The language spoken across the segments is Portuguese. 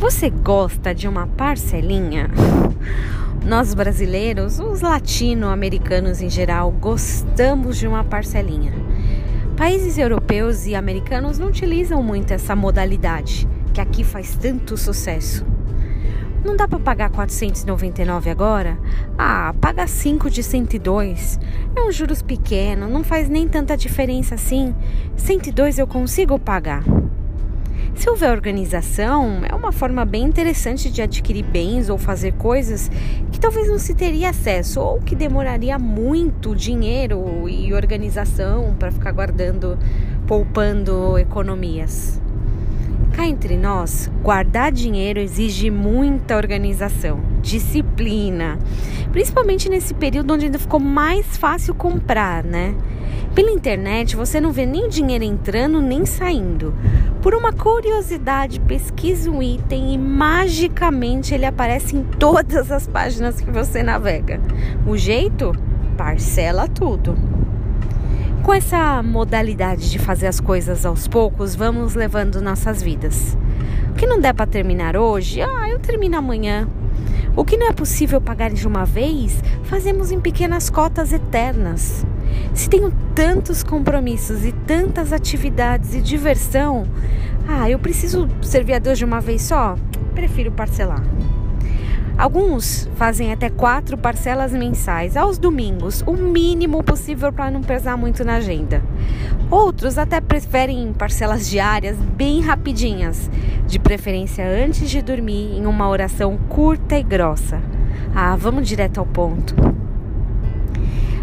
Você gosta de uma parcelinha? Nós brasileiros, os latino-americanos em geral, gostamos de uma parcelinha. Países europeus e americanos não utilizam muito essa modalidade, que aqui faz tanto sucesso. Não dá para pagar 499 agora? Ah, paga 5 de 102. É um juros pequeno, não faz nem tanta diferença assim. 102 eu consigo pagar. Se houver organização, é uma forma bem interessante de adquirir bens ou fazer coisas que talvez não se teria acesso ou que demoraria muito dinheiro e organização para ficar guardando, poupando economias. Cá entre nós, guardar dinheiro exige muita organização, disciplina, principalmente nesse período onde ainda ficou mais fácil comprar, né? Pela internet você não vê nem dinheiro entrando nem saindo. Por uma curiosidade, pesquisa um item e magicamente ele aparece em todas as páginas que você navega. O jeito? Parcela tudo. Com essa modalidade de fazer as coisas aos poucos, vamos levando nossas vidas. O que não der para terminar hoje, ah, eu termino amanhã. O que não é possível pagar de uma vez, fazemos em pequenas cotas eternas. Se tenho tantos compromissos e tantas atividades e diversão, ah, eu preciso servir a Deus de uma vez só? Prefiro parcelar. Alguns fazem até quatro parcelas mensais aos domingos, o mínimo possível para não pesar muito na agenda. Outros até preferem parcelas diárias bem rapidinhas, de preferência antes de dormir, em uma oração curta e grossa. Ah, vamos direto ao ponto.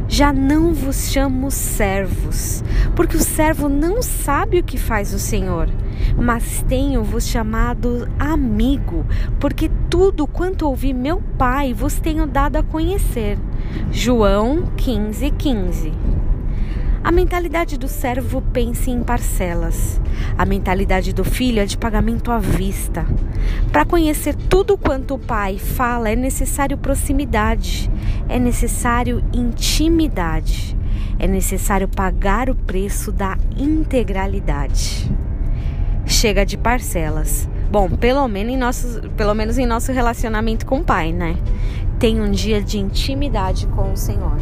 Já não vos chamo servos, porque o servo não sabe o que faz o Senhor, mas tenho-vos chamado amigo, porque tudo quanto ouvi meu Pai vos tenho dado a conhecer. João 15, 15. A mentalidade do servo pensa em parcelas. A mentalidade do filho é de pagamento à vista. Para conhecer tudo quanto o pai fala, é necessário proximidade, é necessário intimidade, é necessário pagar o preço da integralidade. Chega de parcelas. Bom, pelo menos em nosso, pelo menos em nosso relacionamento com o pai, né? Tem um dia de intimidade com o Senhor.